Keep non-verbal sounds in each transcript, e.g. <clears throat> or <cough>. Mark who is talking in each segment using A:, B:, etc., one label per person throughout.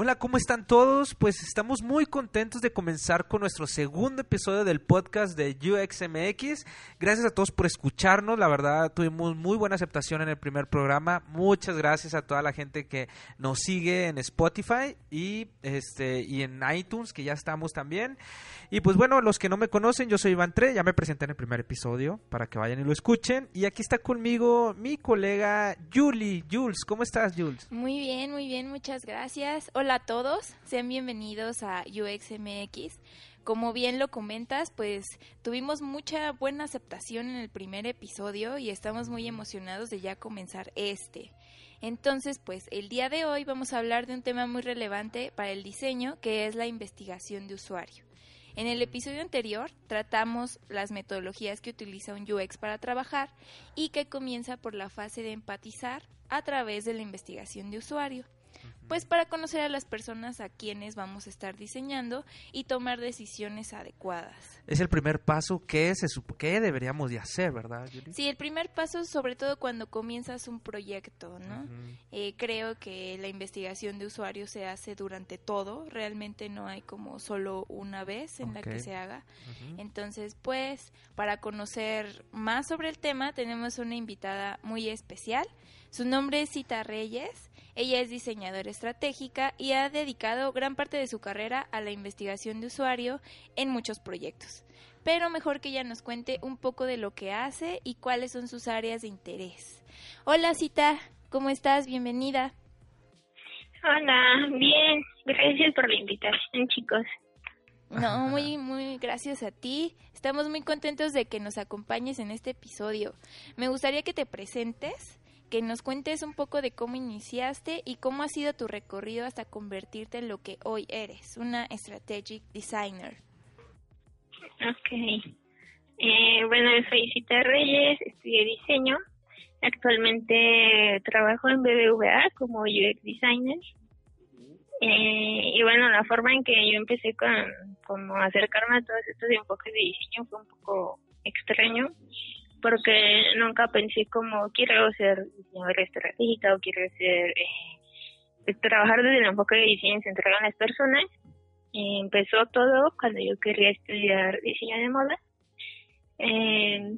A: Hola, ¿cómo están todos? Pues estamos muy contentos de comenzar con nuestro segundo episodio del podcast de UXMX. Gracias a todos por escucharnos. La verdad, tuvimos muy buena aceptación en el primer programa. Muchas gracias a toda la gente que nos sigue en Spotify y este y en iTunes, que ya estamos también. Y pues bueno, los que no me conocen, yo soy Iván Tre, ya me presenté en el primer episodio para que vayan y lo escuchen. Y aquí está conmigo mi colega Julie. Jules, ¿cómo estás, Jules?
B: Muy bien, muy bien, muchas gracias. Hola a todos, sean bienvenidos a UXMX. Como bien lo comentas, pues tuvimos mucha buena aceptación en el primer episodio y estamos muy emocionados de ya comenzar este. Entonces, pues el día de hoy vamos a hablar de un tema muy relevante para el diseño, que es la investigación de usuario. En el episodio anterior tratamos las metodologías que utiliza un UX para trabajar y que comienza por la fase de empatizar a través de la investigación de usuario pues para conocer a las personas a quienes vamos a estar diseñando y tomar decisiones adecuadas.
A: Es el primer paso que, se, que deberíamos de hacer, ¿verdad?
B: Sí, el primer paso sobre todo cuando comienzas un proyecto, ¿no? Eh, creo que la investigación de usuarios se hace durante todo, realmente no hay como solo una vez en la que se haga. Entonces, pues, para conocer más sobre el tema tenemos una invitada muy especial. Su nombre es Cita Reyes. Ella es diseñadora estratégica y ha dedicado gran parte de su carrera a la investigación de usuario en muchos proyectos. Pero mejor que ella nos cuente un poco de lo que hace y cuáles son sus áreas de interés. Hola Cita, ¿cómo estás? Bienvenida.
C: Hola, bien. Gracias por la invitación, chicos.
B: No, <laughs> muy, muy gracias a ti. Estamos muy contentos de que nos acompañes en este episodio. Me gustaría que te presentes que nos cuentes un poco de cómo iniciaste y cómo ha sido tu recorrido hasta convertirte en lo que hoy eres, una strategic designer.
C: Ok. Eh, bueno, soy Cita Reyes, estudié diseño. Actualmente trabajo en BBVA como UX designer. Eh, y bueno, la forma en que yo empecé con como acercarme a todos estos enfoques de diseño fue un poco extraño porque nunca pensé como quiero ser diseñadora estratégica o quiero ser eh, trabajar desde el enfoque de diseño centrado en las personas. empezó todo cuando yo quería estudiar diseño de moda. Eh,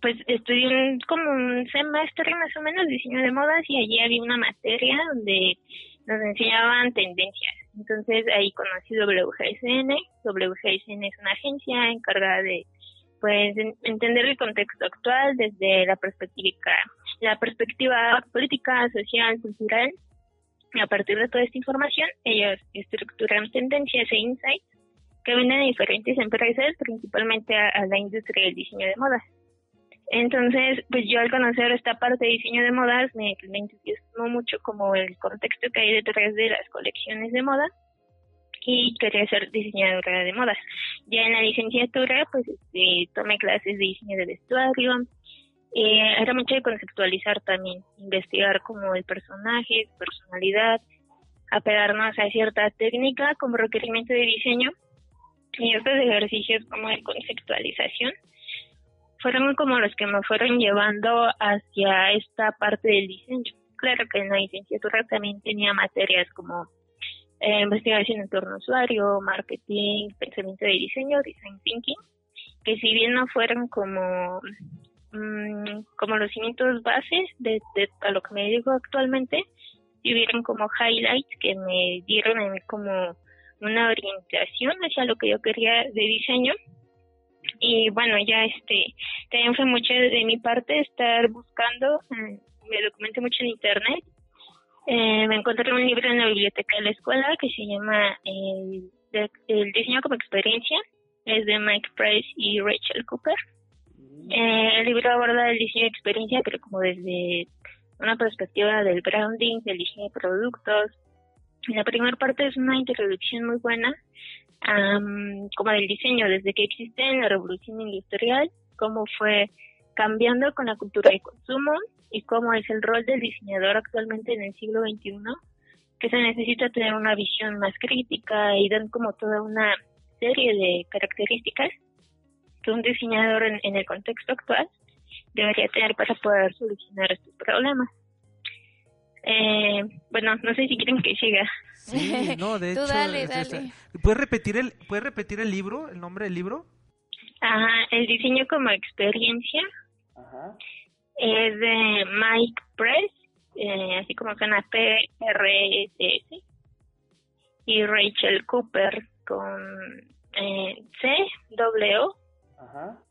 C: pues estudié como un semestre más o menos diseño de modas y allí había una materia donde nos enseñaban tendencias. Entonces ahí conocí WGSN. WGSN es una agencia encargada de pues entender el contexto actual desde la perspectiva la perspectiva política, social, cultural. Y a partir de toda esta información, ellos estructuran tendencias e insights que venden a diferentes empresas, principalmente a, la industria del diseño de modas. Entonces, pues yo al conocer esta parte de diseño de modas me, me entusiasmó mucho como el contexto que hay detrás de las colecciones de moda y quería ser diseñadora de modas. Ya en la licenciatura, pues este, tomé clases de diseño de vestuario. Eh, era mucho de conceptualizar también, investigar como el personaje, su personalidad, apegarnos a cierta técnica como requerimiento de diseño y estos ejercicios como de conceptualización fueron como los que me fueron llevando hacia esta parte del diseño. Claro que en la licenciatura también tenía materias como eh, investigación en torno a usuario, marketing, pensamiento de diseño, design thinking, que si bien no fueron como, mm, como los cimientos bases de, a lo que me dedico actualmente, si hubieron como highlights que me dieron a mí como una orientación hacia lo que yo quería de diseño. Y bueno, ya este, también fue mucho de mi parte estar buscando, mm, me documenté mucho en internet eh, me encontré un libro en la biblioteca de la escuela que se llama El, diseño como experiencia. Es de Mike Price y Rachel Cooper. Eh, el libro aborda el diseño de experiencia, pero como desde una perspectiva del branding, del diseño de productos. La primera parte es una introducción muy buena, como del diseño, desde que existe en la revolución industrial, cómo fue cambiando con la cultura de consumo y cómo es el rol del diseñador actualmente en el siglo XXI, que se necesita tener una visión más crítica y dan como toda una serie de características que un diseñador en, el contexto actual debería tener para poder solucionar estos problemas. Eh, bueno, no sé si quieren que siga.
A: Sí, no, de <laughs>
B: Tú
A: hecho.
B: dale,
A: es- es-
B: dale.
A: ¿Puedes repetir el, ¿Puedes repetir el libro, el nombre del libro?
C: Ajá, el diseño como experiencia
D: Ajá.
C: Es de Mike Press, eh, así como suena P-R-S-S, y Rachel Cooper con eh.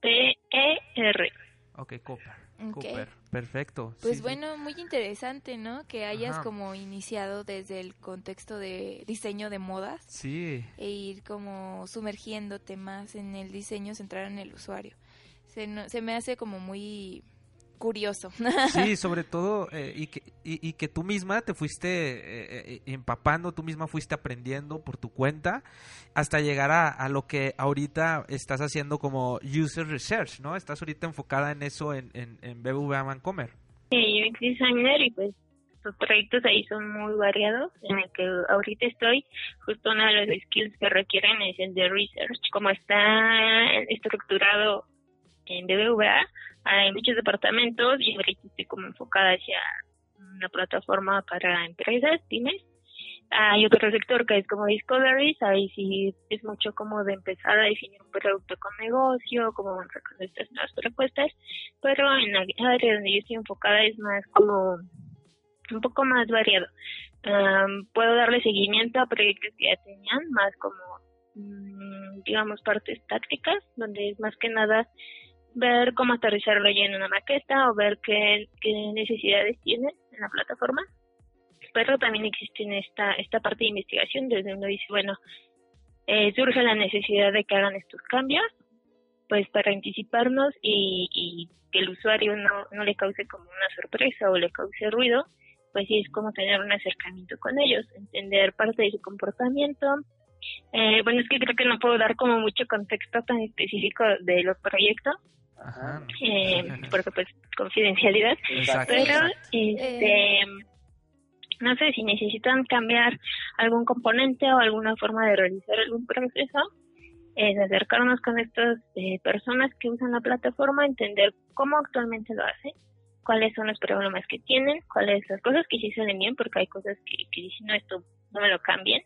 C: C-W-P-E-R.
A: Ok, Cooper. Cooper, perfecto.
B: Pues
A: sí, sí.
B: bueno, muy interesante, ¿no? Que hayas
A: Ajá.
B: como iniciado desde el contexto de diseño de modas
A: Sí,
B: e ir como sumergiéndote más en el diseño centrado en el usuario. Se, no- se me hace como muy curioso.
A: sí, <laughs> sobre todo, eh, y, que, y, y que tú misma te fuiste eh, eh, empapando, tú misma fuiste aprendiendo por tu cuenta hasta llegar a, a lo que ahorita estás haciendo como user research, ¿no? Estás ahorita enfocada en eso en, en, en BBVA Vancomer.
C: Sí, UX designer y pues los proyectos ahí son muy variados. En el que ahorita estoy, justo uno de los skills que requieren es el de research. Como está estructurado en BBVA, hay muchos departamentos y ahorita estoy como enfocada hacia una plataforma para empresas, pymes. Hay otro sector que es como Discoveries, ahí sí es mucho como de empezar a definir un producto con negocio, cómo van sacando estas nuevas propuestas, pero en la área donde yo estoy enfocada es más como un poco más variado. Am, puedo darle seguimiento a proyectos que ya tenían, más como, mm, digamos, partes tácticas, donde es más que nada ver cómo aterrizarlo ya en una maqueta o ver qué, qué necesidades tienen en la plataforma. Pero también existe en esta, esta parte de investigación donde uno dice, bueno, eh, surge la necesidad de que hagan estos cambios, pues para anticiparnos y, y que el usuario no, no le cause como una sorpresa o le cause ruido, pues sí es como tener un acercamiento con ellos, entender parte de su comportamiento. Eh, bueno, es que creo que no puedo dar como mucho contexto tan específico de los proyectos,
A: Ajá.
C: eh, <laughs> porque pues confidencialidad,
A: Exacto.
C: pero este no sé si necesitan cambiar algún componente o alguna forma de realizar algún proceso es acercarnos con estas eh, personas que usan la plataforma entender cómo actualmente lo hacen cuáles son los problemas que tienen cuáles las cosas que sí salen bien porque hay cosas que, que dicen no esto no me lo cambien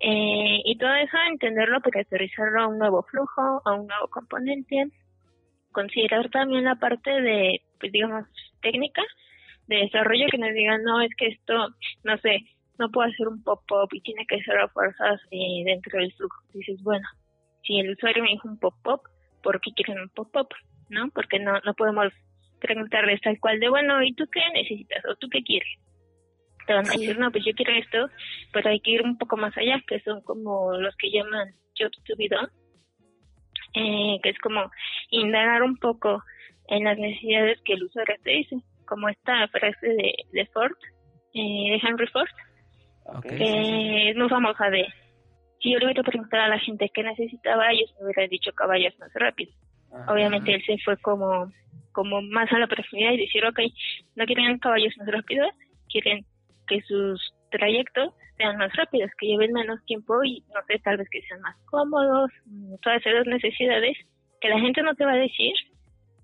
C: eh, y todo eso entenderlo para aterrizarlo a un nuevo flujo a un nuevo componente considerar también la parte de pues digamos técnica de desarrollo que nos digan, no, es que esto, no sé, no puedo hacer un pop-up y tiene que ser a fuerzas eh, dentro del flujo. Dices, bueno, si el usuario me dijo un pop-up, ¿por qué quieren un pop-up? ¿No? Porque no, no podemos preguntarles tal cual de, bueno, ¿y tú qué necesitas? ¿O tú qué quieres? Te van a decir, no, pues yo quiero esto, pero hay que ir un poco más allá, que son como los que llaman jobs to be done, eh, que es como indagar un poco en las necesidades que el usuario te dice, como esta frase de, de Ford, eh, de Henry Ford,
A: Ok.
D: Ok.
C: que es muy famosa de, si yo le hubiera preguntado a la gente qué necesitaba, ellos me hubieran dicho caballos más rápidos.
D: Ajá.
C: Obviamente él se fue como, como más a la profundidad y decir, ok, no quieren caballos más rápidos, quieren que sus trayectos sean más rápidos, que lleven menos tiempo y no sé, tal vez que sean más cómodos, mm, todas esas necesidades que la gente no te va a decir,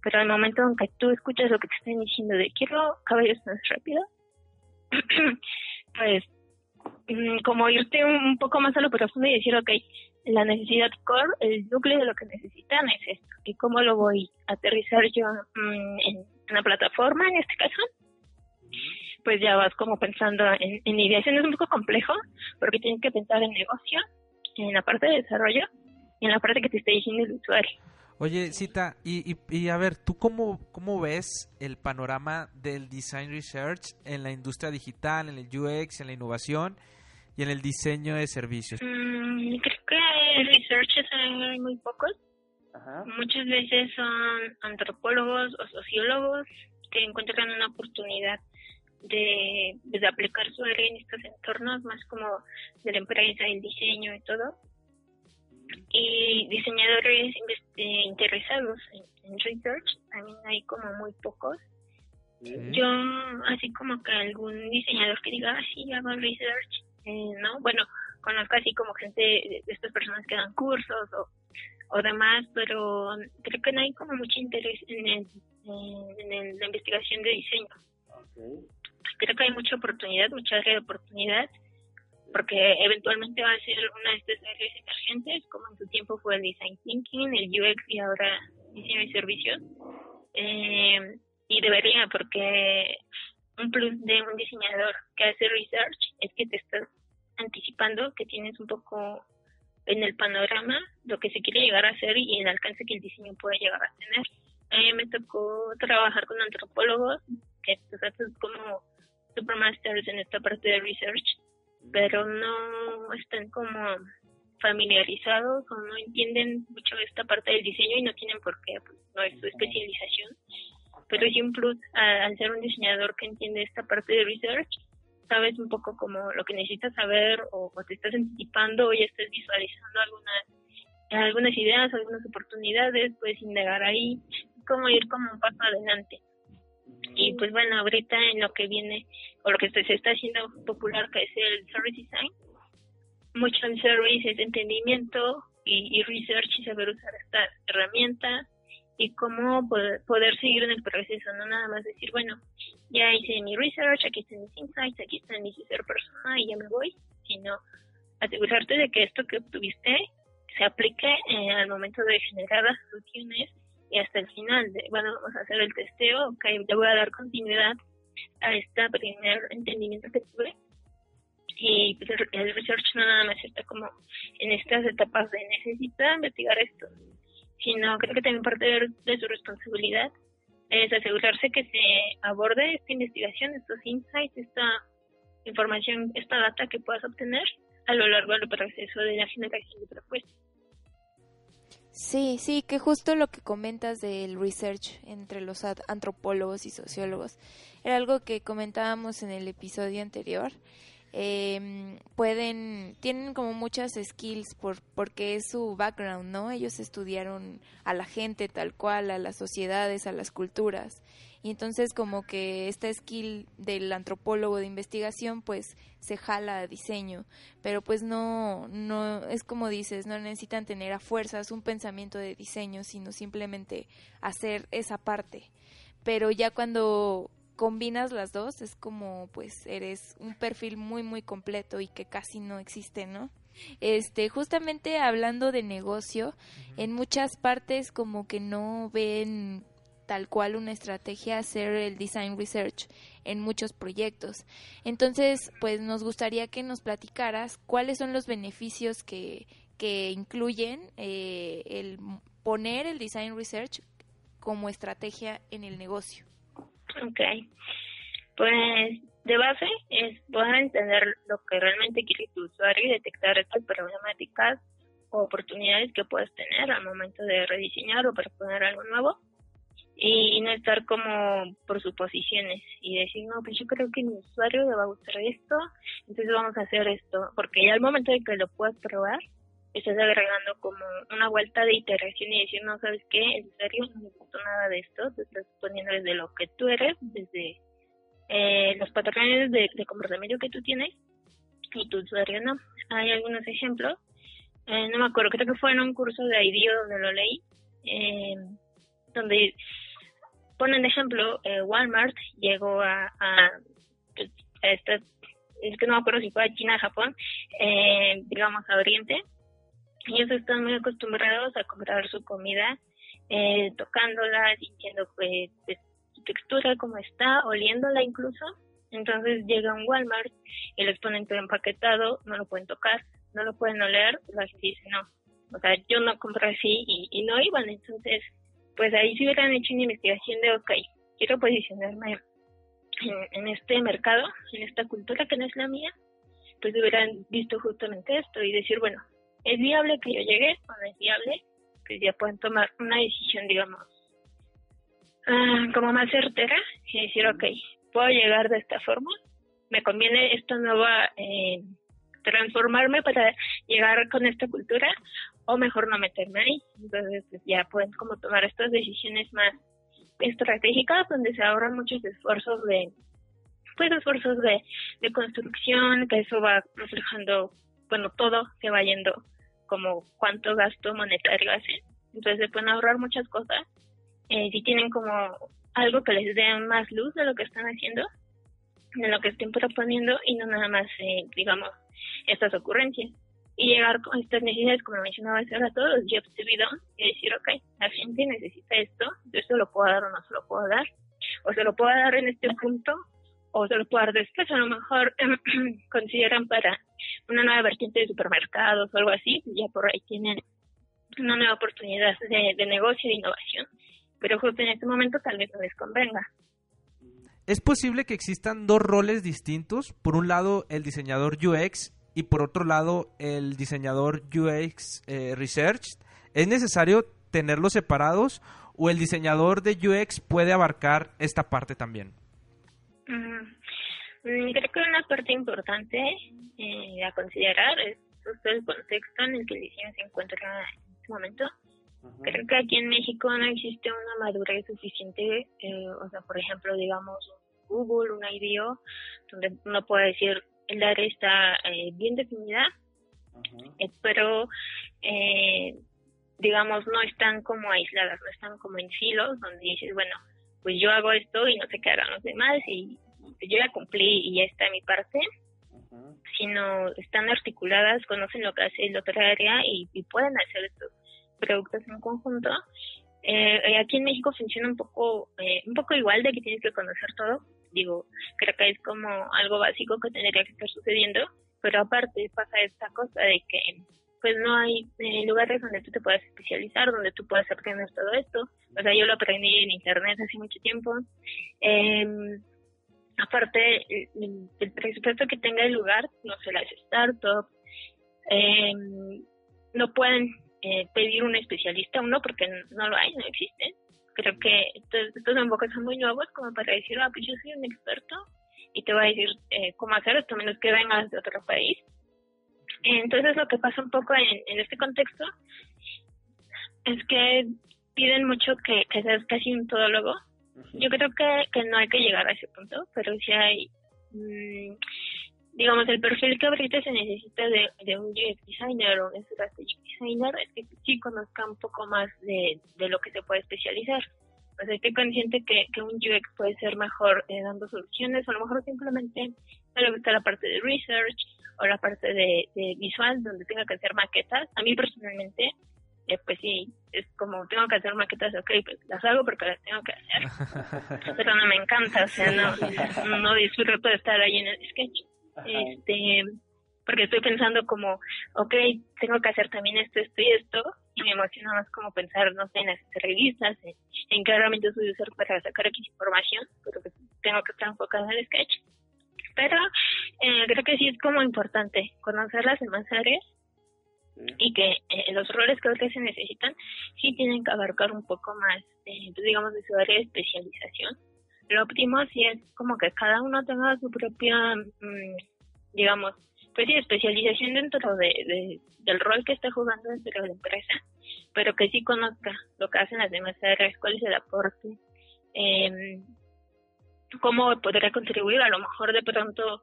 C: pero al momento en que tú escuchas lo que te están diciendo de quiero caballos más rápidos, <clears throat> pues mm, como irte un, poco más a lo profundo y decir, ok, la necesidad core, el núcleo de lo que necesitan es esto, y cómo lo voy a aterrizar yo mm, en una plataforma, en este caso, pues ya vas como pensando en, en ideación, es un poco complejo, porque tienes que pensar en negocio, en la parte de desarrollo, y en la parte que te está diciendo el usuario.
A: Oye, Cita, y, y, y a ver, ¿tú cómo, cómo ves el panorama del design research en la industria digital, en el UX, en la innovación y en el diseño de servicios?
C: Mm, creo que researchers hay muy pocos,
D: Ajá.
C: muchas veces son antropólogos o sociólogos que encuentran una oportunidad de, de aplicar su área en estos entornos más como de la empresa, el diseño y todo. Y diseñadores eh, interesados en, en research también hay como muy pocos.
A: Sí.
C: Yo, así como que algún diseñador que diga, ah, sí, hago research, eh, ¿no? Bueno, conozco así como gente de, de estas personas que dan cursos o, o demás, pero creo que no hay como mucho interés en, el, en, la investigación de diseño.
D: Ok.
C: Creo que hay mucha oportunidad, mucha área de oportunidad, porque eventualmente va a ser una de estas áreas emergentes, como en su tiempo fue el design thinking, el UX y ahora diseño y servicios. Eh, y debería, porque un plus de un diseñador que hace research es que te estás anticipando que tienes un poco en el panorama lo que se quiere llegar a hacer y el alcance que el diseño puede llegar a tener. A mí me tocó trabajar con antropólogos que son como supermasters en esta parte de research, pero no están como familiarizados o no entienden mucho esta parte del diseño y no tienen por qué, pues, no es su especialización. Pero sí un plus al ser un diseñador que entiende esta parte de research, sabes un poco como lo que necesitas saber o, te estás anticipando o ya estás visualizando algunas ideas, algunas oportunidades, puedes indagar ahí, como ir como un paso adelante. Y pues bueno, ahorita en lo que viene o lo que se está haciendo popular que es el service design, mucho en service es entendimiento y, research y saber usar esta herramienta y cómo poder, poder seguir en el proceso, no nada más decir, bueno, ya hice mi research, aquí están mis insights, aquí están mis ser persona y ya me voy, sino asegurarte de que esto que obtuviste se aplique eh, al momento de generar las soluciones y hasta el final, de, bueno, vamos a hacer el testeo, ok, le voy a dar continuidad a este primer entendimiento que tuve y pues el research no nada más está como en estas etapas de necesito investigar esto, sino creo que también parte de, su responsabilidad es asegurarse que se aborde esta investigación, estos insights, esta información, esta data que puedas obtener a lo largo del proceso de la generación de propuestas.
B: Sí, sí, que justo lo que comentas del research entre los antropólogos y sociólogos era algo que comentábamos en el episodio anterior eh, pueden, tienen como muchas skills por, porque es su background, ¿no? Ellos estudiaron a la gente tal cual, a las sociedades, a las culturas. Y entonces como que esta skill del antropólogo de investigación pues se jala a diseño, pero pues no, no, es como dices, no necesitan tener a fuerzas un pensamiento de diseño, sino simplemente hacer esa parte. Pero ya cuando combinas las dos es como pues eres un perfil muy muy completo y que casi no existe, ¿no? Este, justamente hablando de negocio, en muchas partes como que no ven tal cual una estrategia hacer el design research en muchos proyectos. Entonces, pues nos gustaría que nos platicaras cuáles son los beneficios que, que incluyen eh, el poner el design research como estrategia en el negocio.
C: Ok. Pues de base es poder entender lo que realmente quiere tu usuario y detectar estas problemáticas o oportunidades que puedes tener al momento de rediseñar o proponer algo nuevo y no estar como por suposiciones y decir, no, pues yo creo que mi usuario le va a gustar esto, entonces vamos a hacer esto, porque ya al momento de que lo puedas probar, estás agregando como una vuelta de iteración y decir, no, ¿sabes qué? En serio, no me gustó nada de esto, te estás poniendo desde lo que tú eres, desde eh, los patrones de, comportamiento que tú tienes y tu usuario no. Hay algunos ejemplos, eh, no me acuerdo, creo que fue en un curso de IDEO donde lo leí, eh, donde ponen ejemplo, Walmart llegó a, a, a esta, es que no me acuerdo si fue a China, Japón, digamos a Oriente, ellos están muy acostumbrados a comprar su comida eh, tocándola, sintiendo pues, pues, su textura, cómo está, oliéndola incluso. Entonces llega un Walmart y les ponen todo empaquetado, no lo pueden tocar, no lo pueden oler, la gente dice no. O sea, yo no compro así y, no iban. Entonces, pues ahí si hubieran hecho una investigación de, ok, quiero posicionarme en, este mercado, en esta cultura que no es la mía, pues hubieran visto justamente esto y decir, bueno, es viable que yo llegue o no es viable, pues ya pueden tomar una decisión, digamos, ah, como más certera y decir, ok, puedo llegar de esta forma, me conviene esta nueva eh, transformarme para llegar con esta cultura o mejor no meterme ahí. Entonces pues ya pueden como tomar estas decisiones más estratégicas donde se ahorran muchos esfuerzos de pues esfuerzos de, de construcción que eso va reflejando bueno todo se va yendo como cuánto gasto monetario hacen. Entonces se pueden ahorrar muchas cosas. Eh, si tienen como algo que les dé más luz de lo que están haciendo, de lo que estén proponiendo y no nada más, eh, digamos, estas ocurrencias. Y llegar con estas necesidades, como mencionaba hace rato, los jobs de vida y decir, ok, la gente necesita esto, yo se lo puedo dar o no se lo puedo dar, o se lo puedo dar en este punto, o se lo puedo dar después, a lo mejor <clears throat> consideran para una nueva vertiente de supermercados o algo así, ya por ahí tienen una nueva oportunidad de, de negocio e innovación. Pero justo en este momento tal vez no les convenga.
A: Es posible que existan dos roles distintos. Por un lado, el diseñador UX y por otro lado, el diseñador UX eh, Research. ¿Es necesario tenerlos separados o el diseñador de UX puede abarcar esta parte también?
C: Mm, creo que una parte importante eh, a considerar es el contexto en el que el diseño se encuentra en este momento. Creo que aquí en México no existe una madurez suficiente, eh, o sea, por ejemplo, digamos, Google, un IDEO, donde uno puede decir el área está eh, bien definida, eh, pero digamos no están como aisladas, no están como en silos donde dices, bueno, pues yo hago esto y no sé qué hagan los demás y yo ya cumplí y ya está mi parte, sino están articuladas, conocen lo que hace la otra área y, y pueden hacer estos productos en conjunto. Eh, aquí en México funciona un poco eh, un poco igual de que tienes que conocer todo. Digo, creo que es como algo básico que tendría que estar sucediendo, pero aparte pasa esta cosa de que pues no hay eh, lugares donde tú te puedas especializar, donde tú puedas aprender todo esto. O sea, yo lo aprendí en internet hace mucho tiempo. Eh, aparte, el, presupuesto que tenga el lugar, no sé, las startups, eh, no pueden eh, pedir un especialista uno porque no lo hay, no existe. Creo que estos, estos enfoques son muy nuevos como para decir, ah, pues yo soy un experto y te voy a decir eh, cómo hacer esto, menos que vengas de otro país. Entonces lo que pasa un poco en, en este contexto es que piden mucho que, que seas casi un todólogo. Yo creo que, que no hay que llegar a ese punto, pero sí hay mmm, digamos, el perfil que ahorita se necesita de, de un UX designer o un strategic designer es que sí conozca un poco más de, de lo que se puede especializar. O sea, estoy consciente que, que un UX puede ser mejor eh, dando soluciones, o a lo mejor simplemente no le gusta la parte de research o la parte de, de visual, donde tenga que hacer maquetas. A mí personalmente, eh, pues sí, es como tengo que hacer maquetas, ok, pues las hago porque las tengo que hacer. <laughs> Pero no me encanta, o sea, no, no disfruto de estar ahí en el sketch este porque estoy pensando como, ok, tengo que hacer también esto, esto y esto, y me emociona más como pensar, no sé, en las revistas, en, qué herramientas voy a usar para sacar aquí información, pero que tengo que estar enfocada en el sketch. Pero eh, creo que sí es como importante conocer las demás áreas y que eh, los roles que que se necesitan sí tienen que abarcar un poco más, eh, digamos, de su área de especialización lo óptimo sí es como que cada uno tenga su propia, mmm, digamos, pues especialización dentro de, del rol que está jugando dentro de la empresa, pero que sí conozca lo que hacen las demás áreas, cuál es el aporte, eh, cómo podría contribuir. A lo mejor de pronto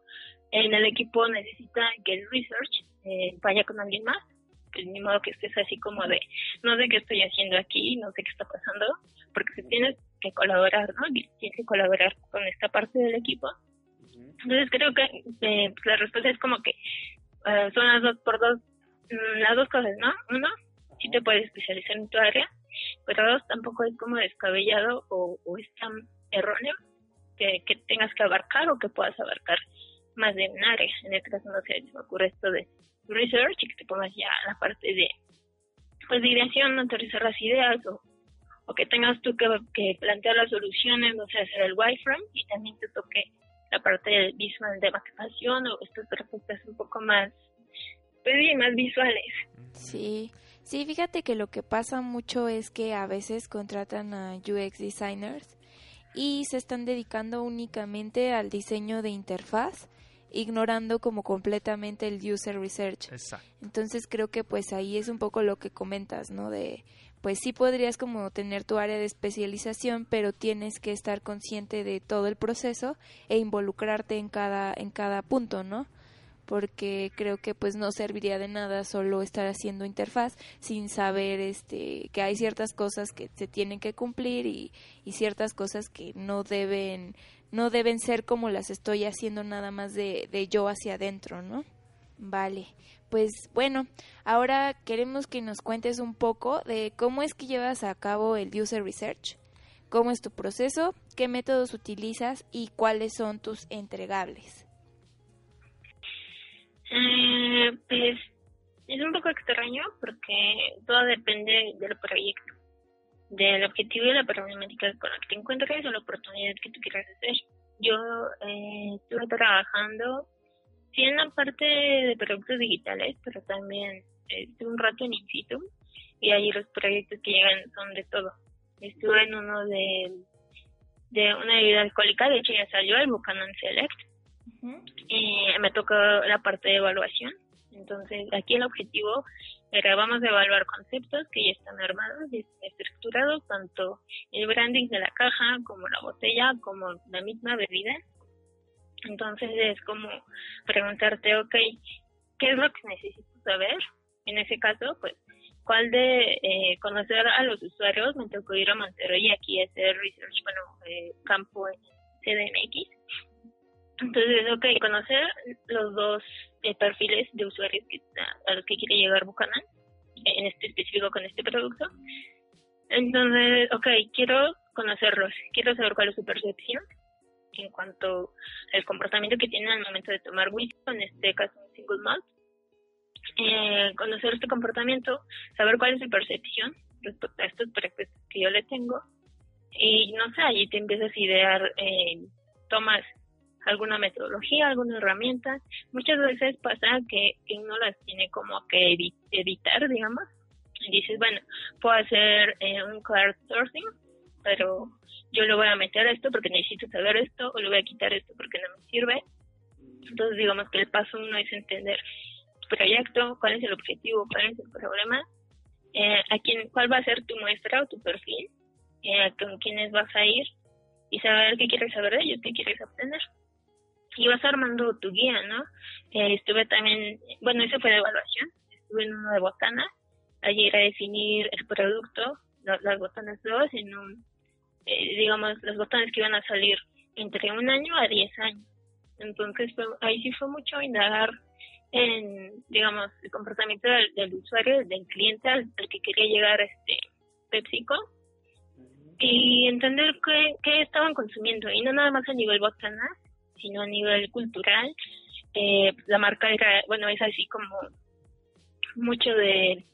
C: en el equipo necesita que el research eh, vaya con alguien más, pues ni modo que estés así como de no sé qué estoy haciendo aquí, no sé qué está pasando, porque si tienes que colaborar, ¿no? Tienes que colaborar con esta parte del equipo. Entonces creo que eh, la respuesta es como que uh, son las dos por dos, mm, las dos cosas, ¿no? Uno, sí te puedes especializar en tu área, pero dos, tampoco es como descabellado o, o es tan erróneo que, que tengas que abarcar o que puedas abarcar más de un área. En este caso, no sé, me ocurre esto de research y que te pongas ya la parte de pues de ideación, aterrizar las ideas o o que tengas tú que, plantear las soluciones, no sé, hacer el wireframe y también te toque la parte visual de maquetación o estas propuestas un poco más, pues bien, más visuales.
B: Sí, sí, fíjate que lo que pasa mucho es que a veces contratan a UX designers y se están dedicando únicamente al diseño de interfaz ignorando como completamente el user research.
A: Exacto.
B: Entonces creo que pues ahí es un poco lo que comentas, ¿no? De pues sí podrías como tener tu área de especialización, pero tienes que estar consciente de todo el proceso e involucrarte en cada en cada punto, ¿no? Porque creo que pues no serviría de nada solo estar haciendo interfaz sin saber este que hay ciertas cosas que se tienen que cumplir y, y ciertas cosas que no deben no deben ser como las estoy haciendo nada más de, de yo hacia adentro, ¿no? Vale, pues bueno, ahora queremos que nos cuentes un poco de cómo es que llevas a cabo el User Research, cómo es tu proceso, qué métodos utilizas y cuáles son tus entregables.
C: Eh, pues es un poco extraño porque todo depende del proyecto, del objetivo y la problemática con la que te encuentres o la oportunidad que tú quieras hacer. Yo eh, estuve trabajando, sí en la parte de productos digitales, pero también estuve un rato en in situ y ahí los proyectos que llegan son de todo. Estuve en uno de, de una bebida alcohólica, de hecho ya salió el Buchanan Select, y me tocó la parte de evaluación entonces, aquí el objetivo era vamos a evaluar conceptos que ya están armados y estructurados, tanto el branding de la caja como la botella, como la misma bebida. Entonces es como preguntarte, ok, ¿qué es lo que necesito saber? En ese caso, pues, ¿cuál de eh, conocer a los usuarios? Me tocó ir a Monterrey y aquí hacer research, bueno, eh, campo en CDMX entonces, ok, conocer los dos eh, perfiles de usuarios que, a, los que quiere llegar Buchanan, en este específico con este producto. Entonces, ok, quiero conocerlos, quiero saber cuál es su percepción en cuanto al comportamiento que tienen al momento de tomar whisky, en este caso single malt. Eh, conocer este comportamiento, saber cuál es su percepción respecto a estos proyectos que yo le tengo. Y no sé, allí te empiezas a idear, eh, tomas alguna metodología, alguna herramienta. Muchas veces pasa que, que uno las tiene como que editar, digamos. Y dices, bueno, puedo hacer eh, un card sourcing, pero yo le voy a meter esto porque necesito saber esto, o le voy a quitar esto porque no me sirve. Entonces, digamos que el paso uno es entender tu proyecto, cuál es el objetivo, cuál es el problema, eh, a quién, cuál va a ser tu muestra o tu perfil, eh, con quiénes vas a ir y saber qué quieres saber de ellos, qué quieres obtener y vas armando tu guía, ¿no? Eh, estuve también, bueno, eso fue de evaluación, estuve en uno de botanas, allí era definir el producto, las botanas dos, en un, eh, digamos, las botanas que iban a salir entre un año a diez años. Entonces, ahí sí fue mucho indagar en, digamos, el comportamiento del, usuario, del cliente al, que quería llegar este PepsiCo y entender qué, qué estaban consumiendo y no nada más a nivel botanas, sino a nivel cultural. Eh, la marca era, bueno, es así como mucho de...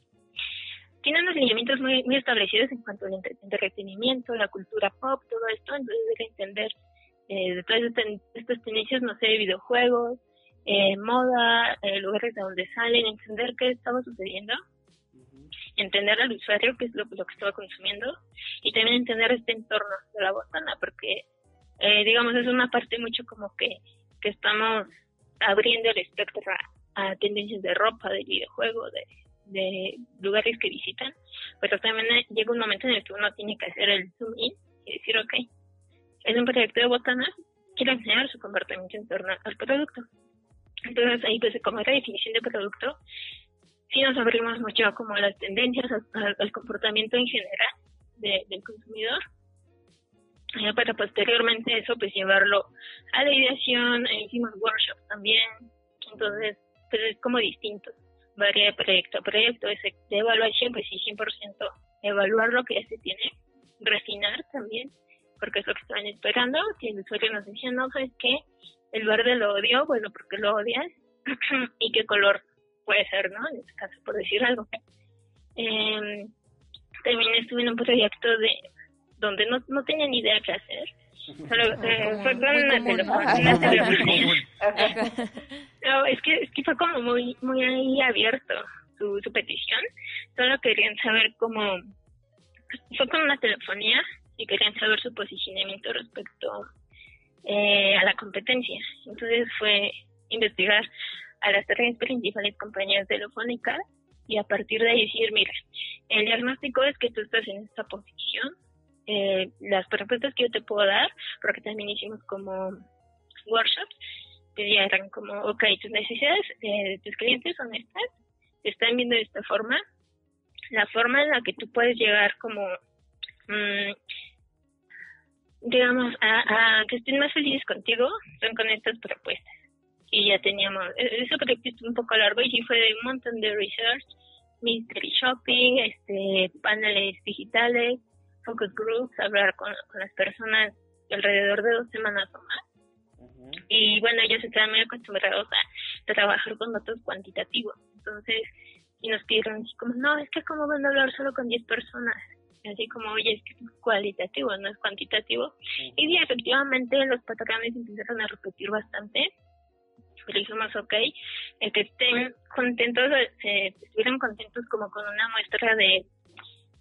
C: Tiene unos lineamientos muy, muy establecidos en cuanto al entretenimiento, la cultura pop, todo esto, entonces hay que entender eh, de estas tendencias, no sé, videojuegos, eh, moda, eh, lugares de donde salen, entender qué estaba sucediendo, entender al usuario qué es lo, lo que estaba consumiendo y también entender este entorno de la botana, porque eh, digamos, es una parte mucho como que, que estamos abriendo el espectro a, tendencias de ropa, de videojuegos, de, lugares que visitan, pero también llega un momento en el que uno tiene que hacer el zoom in y decir, ok, es un proyecto de botanas, quiero enseñar su comportamiento en torno al producto. Entonces ahí pues como la definición de producto, sí nos abrimos mucho como las tendencias, al, comportamiento en general del consumidor para posteriormente eso pues llevarlo a la ideación, e hicimos workshops también, entonces pues es como distinto, varía de proyecto a proyecto, ese de evaluación pues sí 100% evaluar lo que ya se tiene, refinar también, porque es lo que estaban esperando, si el usuario nos decía no, sabes que el verde lo odio, bueno, porque lo odias, <clears throat> y qué color puede ser, ¿no? En este caso, por decir algo. Eh, también estuve en un proyecto de donde no, no tenía ni idea qué hacer. Solo, eh, fue con una, telefonía. no, es que, es que fue como muy, muy ahí abierto su, su petición. Solo querían saber cómo. Fue con una telefonía y querían saber su posicionamiento respecto eh, a la competencia. Entonces fue investigar a las tres principales compañías telefónicas y a partir de ahí decir, mira, el diagnóstico es que tú estás en esta posición, eh, las propuestas que yo te puedo dar, porque también hicimos como workshops, ya eran como, ok, tus necesidades eh, de tus clientes son estas, te están viendo de esta forma, la forma en la que tú puedes llegar como, mm, digamos, a, que estén más felices contigo, son con estas propuestas. Y ya teníamos, e, eso creo que es un poco largo y sí fue un montón de research, mystery shopping, este, paneles digitales, focus groups, hablar con, con las personas alrededor de dos semanas o más. Y bueno, ellos están muy acostumbrados a trabajar con datos cuantitativos. Entonces, y nos pidieron así como, no, es que cómo van a hablar solo con 10 personas. Así como, oye, es que es cualitativo, no es cuantitativo. Y sí, efectivamente los patrones empezaron a repetir bastante. Pero dijimos, ok, el que estén contentos, se estuvieron contentos como con una muestra de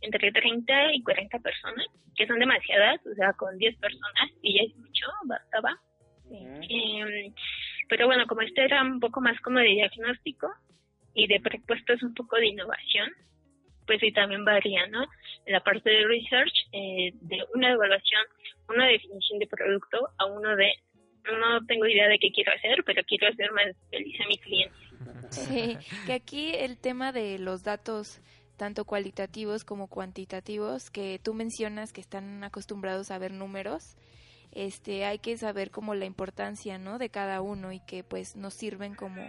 C: entre 30 y 40 personas, que son demasiadas, o sea, con 10 personas, y ya es mucho, bastaba. Em, pero bueno, como este era un poco más como de diagnóstico y de propuestas un poco de innovación, pues sí también varía, ¿no? En la parte de research, eh, de una evaluación, una definición de producto a uno de no tengo idea de qué quiero hacer, pero quiero hacer más feliz a mi cliente.
B: Sí, que aquí el tema de los datos tanto cualitativos como cuantitativos que tú mencionas que están acostumbrados a ver números este hay que saber como la importancia no de cada uno y que pues nos sirven como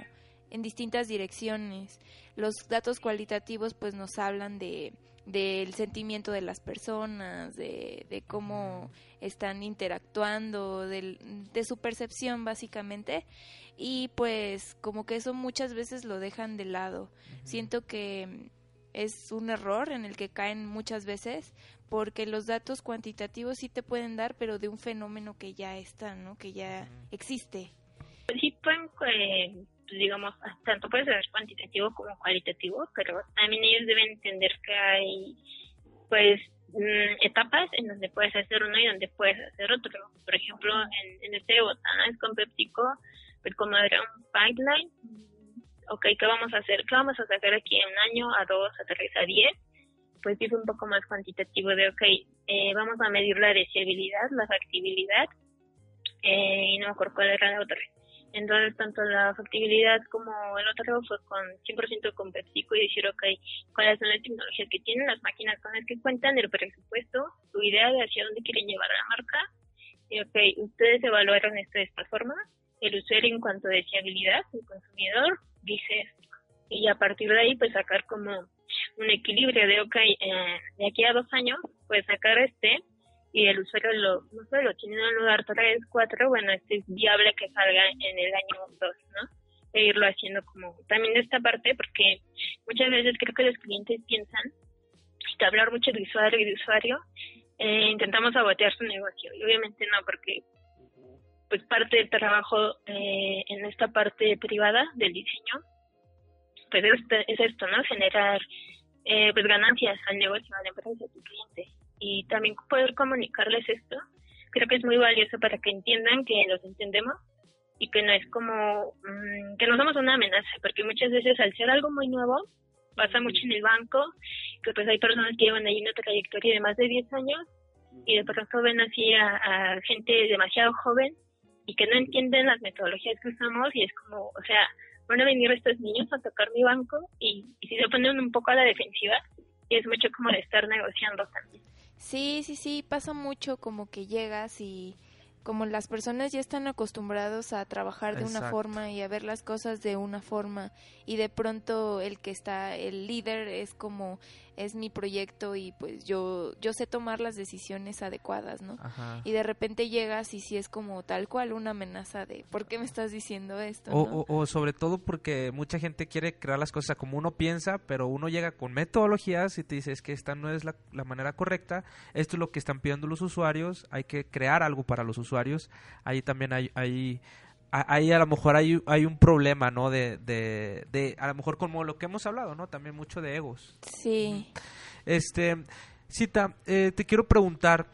B: en distintas direcciones. Los datos cualitativos pues nos hablan de del sentimiento de las personas de, de cómo están interactuando de, de su percepción básicamente. Y pues como que eso muchas veces lo dejan de lado. Siento que es un error en el que caen muchas veces porque los datos cuantitativos sí te pueden dar, pero de un fenómeno que ya está, ¿no? Que ya existe.
C: Sí pueden, eh, digamos, tanto puede ser cuantitativo como cualitativo, pero también ellos deben entender que hay, pues, mm, etapas en donde puedes hacer uno y donde puedes hacer otro. Por ejemplo, en, en este botanas con PepsiCo, pues como era un pipeline, ok, ¿qué vamos a hacer? ¿Qué vamos a sacar aquí en un año, a dos, a tres, a diez? Pues es un poco más cuantitativo de, ok, eh, vamos a medir la deseabilidad, la factibilidad, eh, y no me acuerdo cuál era la otra. Entonces, tanto la factibilidad como el otro fue con 100% con PepsiCo y decir, ok, cuáles son las tecnologías que tienen, las máquinas con las que cuentan, el presupuesto, su idea de hacia dónde quieren llevar a la marca. Y, ok, ustedes evaluaron esto de esta forma. El usuario en cuanto a deseabilidad, el consumidor, dice esto. Y a partir de ahí, pues sacar como un equilibrio de, ok, eh, de aquí a dos años, pues sacar este y el usuario lo, no sé, lo tiene en un lugar 3, 4, bueno, este es viable que salga en el año 2, ¿no? E irlo haciendo como también esta parte, porque muchas veces creo que los clientes piensan, y hablar mucho de usuario y de usuario, eh, intentamos sabotear su negocio, y obviamente no, porque pues parte del trabajo eh, en esta parte privada del diseño pues es, esto no generar eh, pues ganancias al negocio a la empresa a tu cliente. Y también poder comunicarles esto creo que es muy valioso para que entiendan que los entendemos y que no es como mm, que no somos una amenaza porque muchas veces al ser algo muy nuevo pasa mucho en el banco que pues hay personas que llevan ahí una trayectoria de más de 10 años y de pronto ven así a gente demasiado joven y que no entienden las metodologías que usamos y es como, o sea, van a venir estos niños a tocar mi banco y, si se ponen un poco a la defensiva, y es mucho como de estar negociando también.
B: Sí, sí, sí, pasa mucho como que llegas y como las personas ya están acostumbrados a trabajar de una forma y a ver las cosas de una forma y de pronto el que está el líder es como es mi proyecto y pues yo yo sé tomar las decisiones adecuadas, ¿no? Y de repente llegas y si es como tal cual una amenaza de ¿por qué me estás diciendo esto?
A: O, o, sobre todo porque mucha gente quiere crear las cosas como uno piensa, pero uno llega con metodologías y te dice es que esta no es la, la manera correcta, esto es lo que están pidiendo los usuarios, hay que crear algo para los usuarios, ahí también hay, hay ahí a lo mejor hay, hay un problema, ¿no? De, de, de, a lo mejor como lo que hemos hablado, ¿no? También mucho de egos.
B: Sí.
A: Este, Cita, eh, te quiero preguntar,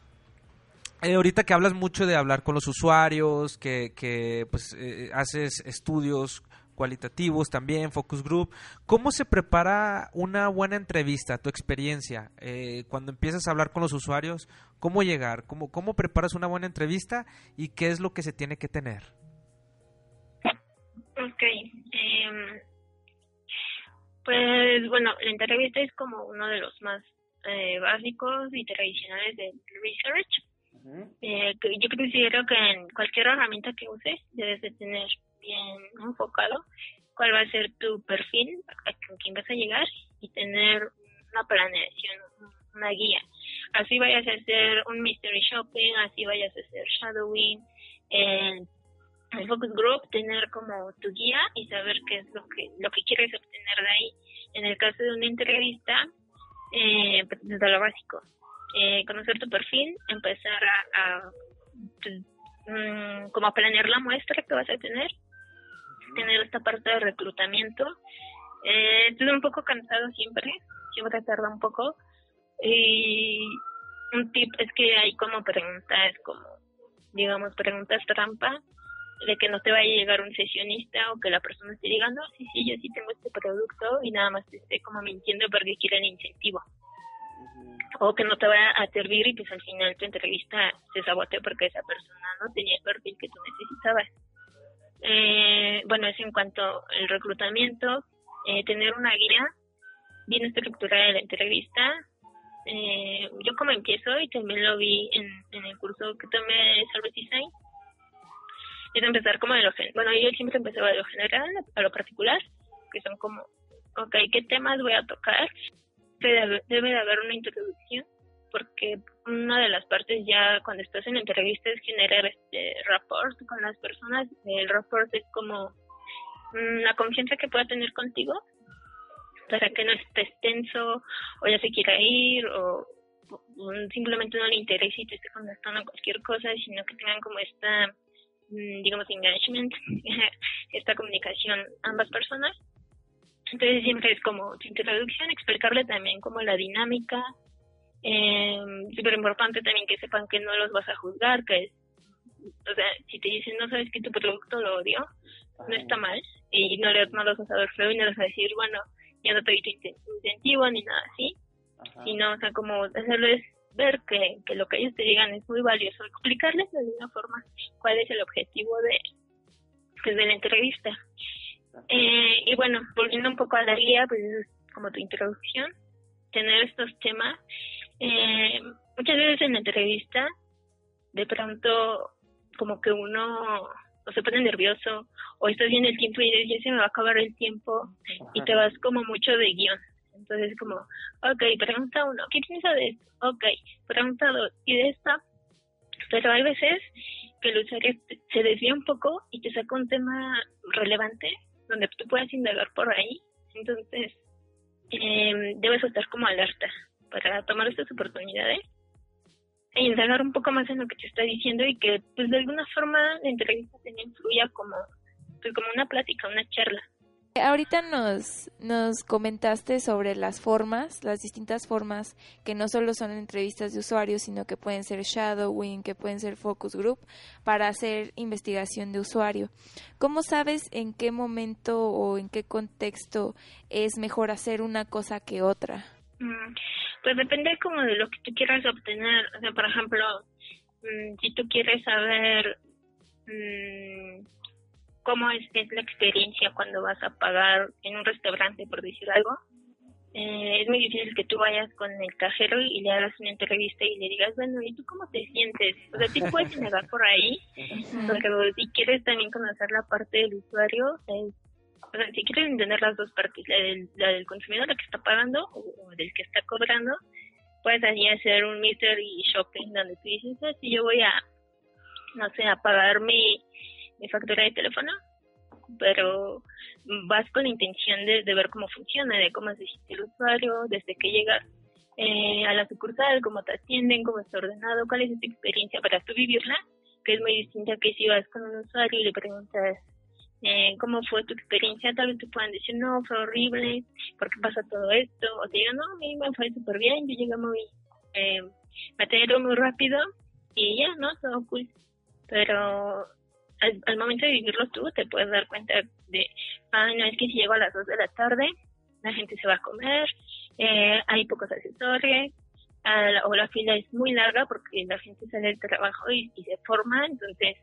A: eh, ahorita que hablas mucho de hablar con los usuarios, que, que pues eh, haces estudios cualitativos también, focus group, ¿cómo se prepara una buena entrevista, tu experiencia? cuando empiezas a hablar con los usuarios, ¿cómo llegar? ¿Cómo, ¿Cómo preparas una buena entrevista y qué es lo que se tiene que tener?
C: Ok. Eh, pues bueno, la entrevista es como uno de los más eh, básicos y tradicionales del research. Eh, yo considero que en cualquier herramienta que uses debes de tener bien enfocado cuál va a ser tu perfil, con quién vas a llegar y tener una planeación, una guía. Así vayas a hacer un mystery shopping, así vayas a hacer shadowing, el, el focus group, tener como tu guía y saber qué es lo que lo que quieres obtener de ahí. En el caso de una entrevista, eh, pues, desde lo básico, eh, conocer tu perfil, empezar a, mm, como a planear la muestra que vas a tener, tener esta parte de reclutamiento. Eh, estoy un poco cansado siempre, siempre tarda un poco. Y un tip es que hay como preguntas, como, digamos, preguntas trampa, de que no te vaya a llegar un sesionista o que la persona esté llegando, sí, sí, yo sí tengo este producto y nada más te esté como mintiendo porque quieren incentivo. O que no te vaya a servir y pues al final tu entrevista se sabote porque esa persona no tenía el perfil que tú necesitabas. Eh, bueno, es en cuanto al reclutamiento, eh, tener una guía bien estructurada de la entrevista. Eh, yo como empiezo y también lo vi en, en el curso que tomé de Service Design, es empezar como de lo general. Bueno, yo siempre empezaba de lo general a lo particular, que son como, ok, ¿qué temas voy a tocar? Debe, de haber una introducción, porque una de las partes ya cuando estás en entrevista es generar este rapport con las personas. El rapport es como la confianza que pueda tener contigo para que no estés tenso o ya se quiera ir o, simplemente no le interese y te esté contestando cualquier cosa, sino que tengan como esta, digamos, engagement, <laughs> esta comunicación ambas personas. Entonces siempre es como tu introducción, explicarle también como la dinámica, eh, súper importante también que sepan que no los vas a juzgar, que es, o sea, si te dicen no sabes que tu producto lo odio, no está mal, y no, le, no los vas a ver feo y no les vas a decir, bueno, ya no te doy incentivo ni nada así, sino, o sea, como hacerles ver que, que lo que ellos te digan es muy valioso, explicarles de alguna forma cuál es el objetivo de, pues, de la entrevista. Eh, y bueno, volviendo un poco a la guía, pues es como tu introducción, tener estos temas eh, muchas veces en la entrevista, de pronto, como que uno o se pone nervioso, o estás viendo el tiempo y dices, ya se me va a acabar el tiempo, y te vas como mucho de guion. Entonces, como, ok, pregunta uno, ¿qué piensa de esto? Ok, pregunta dos, ¿y de esta? Pero hay veces que el usuario se desvía un poco y te saca un tema relevante donde tú puedes indagar por ahí. Entonces, eh, debes estar como alerta para tomar estas oportunidades e indagar un poco más en lo que te está diciendo y que pues de alguna forma la entrevista también fluya como, pues, como una plática, una charla.
B: Ahorita nos, nos comentaste sobre las formas, las distintas formas que no solo son entrevistas de usuarios, sino que pueden ser shadowing, que pueden ser focus group, para hacer investigación de usuario. ¿Cómo sabes en qué momento o en qué contexto es mejor hacer una cosa que otra?
C: Mm, pues depende como de lo que tú quieras obtener. O sea, por ejemplo, mm, si tú quieres saber mm, cómo es, la experiencia cuando vas a pagar en un restaurante, por decir algo, eh, es muy difícil que tú vayas con el cajero y le hagas una entrevista y le digas, bueno, ¿y tú cómo te sientes? O sea, sí puedes negar por ahí, porque si quieres también conocer la parte del usuario, es o sea, si quieren entender las dos partes, la del, consumidor, la que está pagando o, del que está cobrando, puedes allí hacer un y shopping donde tú dices, ah, si yo voy a, no sé, a pagar mi, mi factura de teléfono, pero vas con la intención de, ver cómo funciona, de cómo se siente el usuario, desde que llegas eh, a la sucursal, cómo te atienden, cómo está ordenado, cuál es tu experiencia para tú vivirla, que es muy distinta que si vas con un usuario y le preguntas eh, cómo fue tu experiencia, tal vez te puedan decir, no, fue horrible, ¿por qué pasa todo esto? O te digan, no, a mí me fue súper bien, yo llegué muy, eh, me muy rápido y ya, ¿no? Todo cool. Pero al, momento de vivirlo tú, te puedes dar cuenta de, ah, no, es que si llego a las 2 de la tarde, la gente se va a comer, eh, hay pocos asesores, o la fila es muy larga porque la gente sale del trabajo y se forma, entonces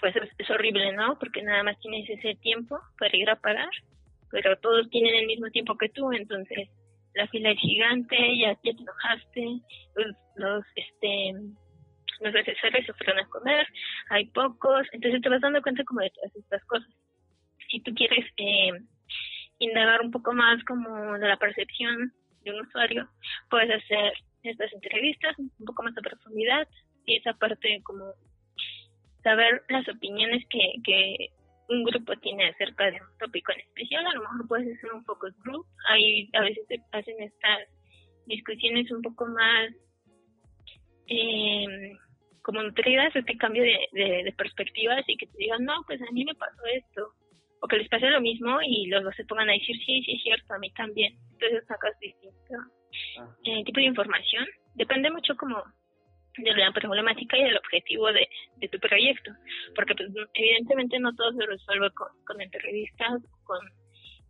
C: pues es, horrible, ¿no? Porque nada más tienes ese tiempo para ir a pagar, pero todos tienen el mismo tiempo que tú, entonces la fila es gigante, ya, te enojaste, los, este los asesores se fueron a comer, hay pocos, entonces te vas dando cuenta como de todas estas cosas. Si tú quieres eh, indagar un poco más como de la percepción de un usuario, puedes hacer estas entrevistas un poco más a profundidad y esa parte como saber las opiniones que, que un grupo tiene acerca de un tópico en especial, a lo mejor puedes hacer un focus group, ahí a veces se hacen estas discusiones un poco más eh, como nutridas, este cambio de, de, perspectivas y que te digan, no, pues a mí me pasó esto, o que les pase lo mismo y los dos se pongan a decir, sí, sí, es cierto, a mí también. Entonces sacas distinto eh, tipo de información. Depende mucho como de la problemática y del objetivo de, de tu proyecto, porque pues, evidentemente no todo se resuelve con, con entrevistas, con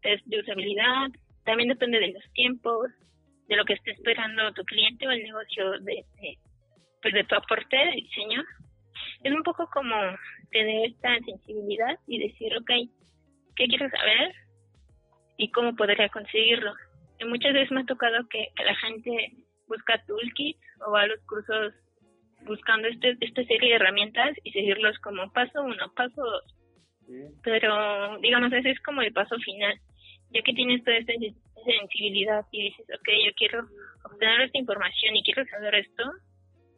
C: test de usabilidad, también depende de los tiempos, de lo que esté esperando tu cliente o el negocio de, de, pues de tu aporte de diseño. Es un poco como tener esta sensibilidad y decir, ok, ¿qué quiero saber? Y cómo podría conseguirlo. Y muchas veces me ha tocado que, que la gente busca toolkits o va a los cursos buscando este, esta serie de herramientas y seguirlos como paso uno, paso dos. Pero, digamos, ese es como el paso final. Ya que tienes toda esta sensibilidad y dices, ok, yo quiero obtener esta información y quiero saber esto,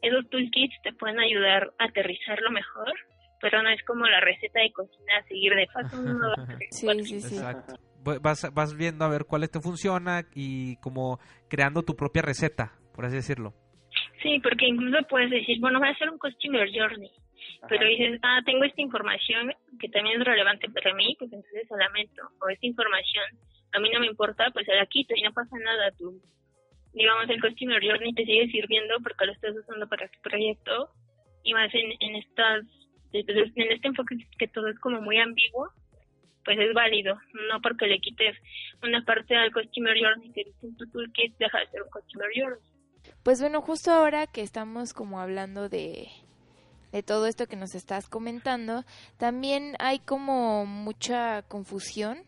C: esos toolkits te pueden ayudar a aterrizarlo mejor, pero no es como la receta de cocina, seguir de paso uno. <laughs>
B: sí, sí, sí.
A: Exacto. Vas, vas viendo a ver cuál te funciona y como creando tu propia receta, por así decirlo.
C: Sí, porque incluso puedes decir, bueno, voy a hacer un Customer Journey, pero dices, ah, tengo esta información que también es relevante para mí, pues entonces se lamento, o esta información a mí no me importa, pues se la quito y no pasa nada, tú, digamos, el Customer Journey te sigue sirviendo porque lo estás usando para tu proyecto y más en, en estas, en este enfoque que todo es como muy ambiguo, pues es válido, no porque le quites una parte al Customer Journey que dice tu toolkit, deja de ser un Customer Journey.
B: Pues bueno, justo ahora que estamos como hablando de, de todo esto que nos estás comentando, también hay como mucha confusión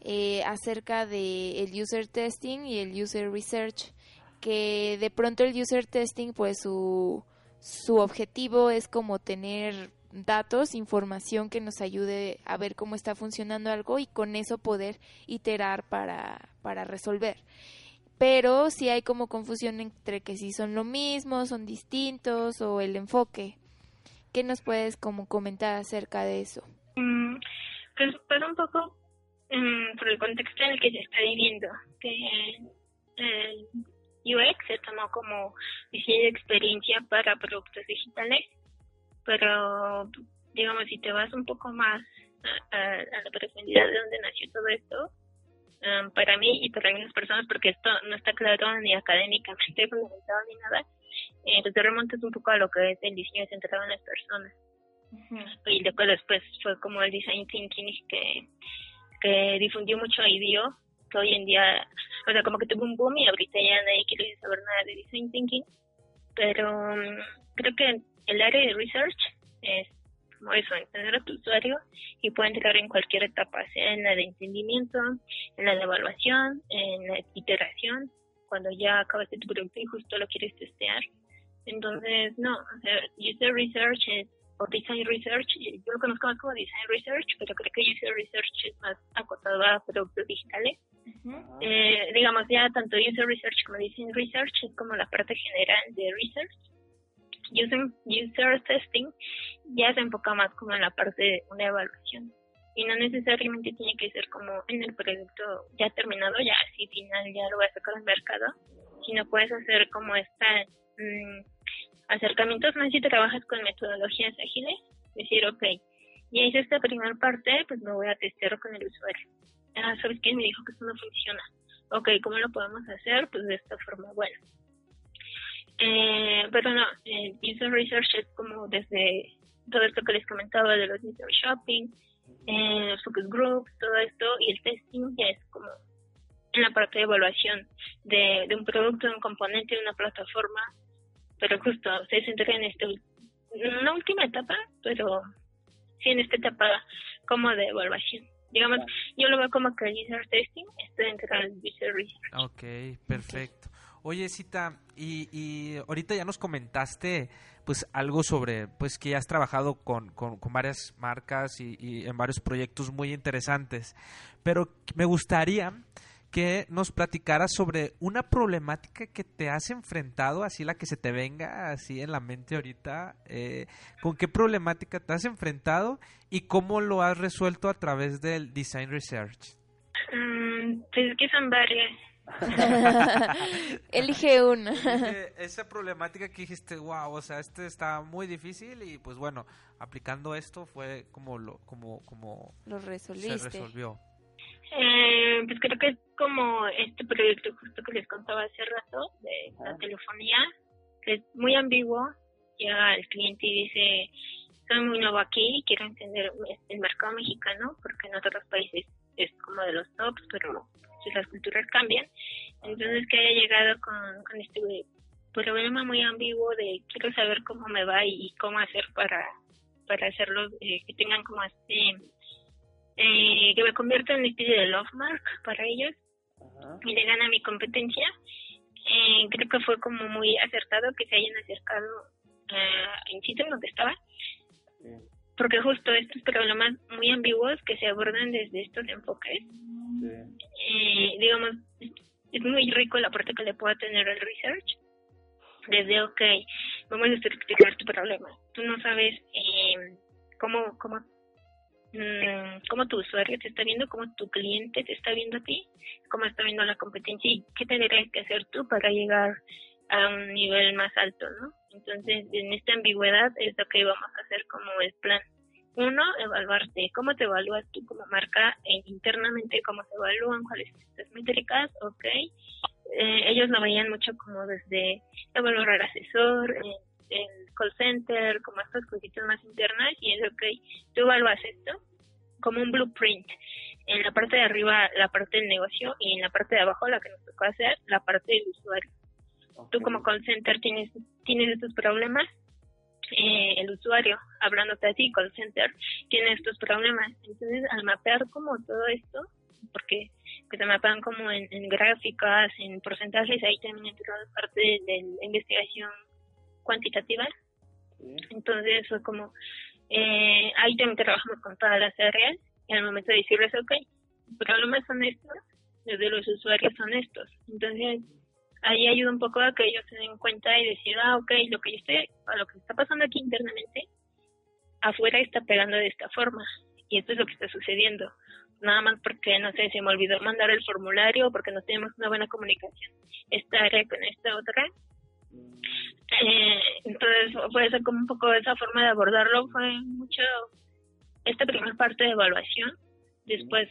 B: eh, acerca de el user testing y el user research, que de pronto el user testing pues su, su objetivo es como tener datos, información que nos ayude a ver cómo está funcionando algo y con eso poder iterar para, para resolver pero sí hay como confusión entre que si son lo mismo, son distintos o el enfoque. ¿Qué nos puedes como comentar acerca de eso?
C: Mm, pues, pues un poco mm, por el contexto en el que se está viviendo, que UX se tomó como diseño de experiencia para productos digitales, pero digamos si te vas un poco más a, a la profundidad de dónde nació todo esto, Um, para mí y para algunas personas, porque esto no está claro ni académicamente <laughs> fundamentado ni nada, eh, te remontas un poco a lo que es el diseño centrado en las personas. Y después, después fue como el design thinking que, que difundió mucho y dio, que hoy en día, o sea, como que tuvo un boom y ahorita ya nadie quiere saber nada de design thinking, pero um, creo que el área de research es como eso, entender a tu usuario y puede entrar en cualquier etapa, sea en la de entendimiento, en la de evaluación, en la iteración, cuando ya acabaste tu producto y justo lo quieres testear. Entonces, no, user research o design research, yo lo conozco más como design research, pero creo que user research es más acotado a productos digitales. Eh, digamos, ya tanto user research como design research es como la parte general de research. User, user testing ya se enfoca más como en la parte de una evaluación. Y no necesariamente tiene que ser como en el producto ya terminado, ya así final, ya lo voy a sacar al mercado, sino puedes hacer como esta mm, acercamientos más si trabajas con metodologías ágiles, decir, ok, ya hice esta primera parte, pues me voy a testear con el usuario. Ah, ¿sabes qué? Me dijo que eso no funciona. Ok, ¿cómo lo podemos hacer? Pues de esta forma, bueno, eh, pero no, eh, user research es como desde todo esto que les comentaba de los user shopping, eh, focus groups, todo esto, y el testing ya es como en la parte de evaluación de, de un producto, de un componente, de una plataforma, pero justo se centra en una última etapa, pero sí en esta etapa como de evaluación. Digamos, yo lo veo como que el user testing está dentro del user research.
A: Ok, perfecto. Oye, Cita, y, y ahorita ya nos comentaste pues algo sobre pues que ya has trabajado con, con, varias marcas y, y, en varios proyectos muy interesantes, pero me gustaría que nos platicaras sobre una problemática que te has enfrentado, así la que se te venga así en la mente ahorita, eh, con qué problemática te has enfrentado y cómo lo has resuelto a través del Design Research.
C: Mm, pues que son varias. <laughs> <laughs>
B: Elige una.
A: Esa problemática que dijiste, wow, o sea, este está muy difícil y pues bueno, aplicando esto fue como lo, como, como
B: lo resolviste.
A: se resolvió.
C: Eh, pues creo que es como este proyecto justo que les contaba hace rato de la telefonía, que es muy ambiguo. Llega el cliente y dice, soy muy nuevo aquí y quiero entender el mercado mexicano, porque en otros países es como de los tops, pero si las culturas cambian. Entonces que haya llegado con, con este problema muy ambiguo de quiero saber cómo me va y, cómo hacer para, para hacerlo, eh, que tengan como este eh, que me convierta en una especie de love mark para ellos y le gana mi competencia. Eh, creo que fue como muy acertado que se hayan acercado a insisto en donde estaba porque justo estos problemas muy ambiguos que se abordan desde estos enfoques eh, digamos es muy rico la parte que le pueda tener el research desde ok vamos a explicar tu problema. Tú no sabes eh, cómo cómo cómo tu usuario te está viendo, cómo tu cliente te está viendo a ti, cómo está viendo la competencia y qué tendrías que hacer tú para llegar a un nivel más alto, ¿no? Entonces, en esta ambigüedad es lo que vamos a hacer como el plan. Uno, evaluarte. ¿Cómo te evalúas tú como marca e internamente? ¿Cómo se evalúan? ¿Cuáles son estas métricas? Ok. Eh, ellos lo veían mucho como desde evaluar al asesor, eh, el call center, como estas cositas más internas, y es ok, tú evalúas esto como un blueprint. En la parte de arriba, la parte del negocio, y en la parte de abajo, la que nos tocó hacer, la parte del usuario. Tú como call center tienes, tienes estos problemas, eh, el usuario, hablándote a ti, call center, tiene estos problemas. Entonces, al mapear como todo esto, porque que se mapean como en, gráficas, en porcentajes, ahí también entra parte de la investigación cuantitativa. Entonces fue como, eh, ahí también trabajamos con todas las áreas y al momento de decirles, ok, problemas son estos, desde los usuarios son estos. Entonces ahí ayuda un poco a que ellos se den cuenta y decir, ah, ok, lo que yo estoy, lo que está pasando aquí internamente, afuera está pegando de esta forma y esto es lo que está sucediendo. Nada más porque, no sé, se me olvidó mandar el formulario porque no tenemos una buena comunicación esta área con esta otra eh, entonces, puede ser como un poco esa forma de abordarlo, fue mucho esta primera parte de evaluación, después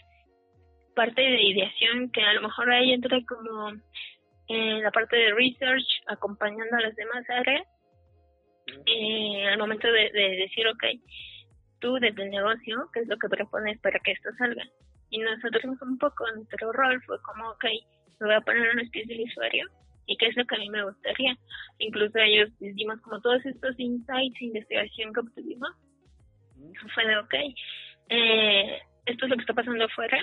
C: parte de ideación, que a lo mejor ahí entra como en la parte de research, acompañando a las demás áreas, eh, al momento de, decir, ok, tú desde el negocio, ¿qué es lo que propones para que esto salga? Y nosotros un poco, nuestro rol fue como, ok, me voy a poner una especie de usuario y qué es lo que a mí me gustaría. Incluso ellos dimos como todos estos insights, investigación que obtuvimos. Fue de, ok, eh, esto es lo que está pasando afuera,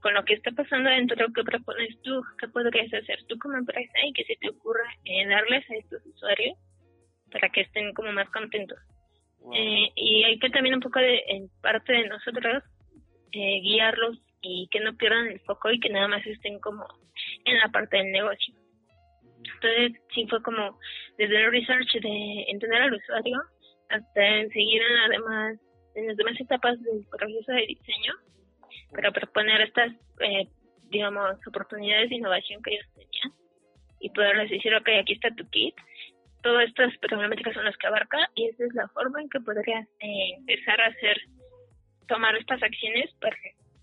C: con lo que está pasando dentro, ¿qué propones tú? ¿Qué podrías hacer tú como empresa y qué se te ocurra eh, darles a estos usuarios para que estén como más contentos? Eh, y hay que también un poco de, en parte de nosotros, eh, guiarlos y que no pierdan el foco y que nada más estén como en la parte del negocio. Entonces, sí fue como desde el research de entender al usuario hasta en seguir en, además, en las demás etapas del proceso de diseño para proponer estas, eh, digamos, oportunidades de innovación que ellos tenían y poderles decir, ok, aquí está tu kit, todas estas problemáticas son las que abarca y esa es la forma en que podrías eh, empezar a hacer, tomar estas acciones para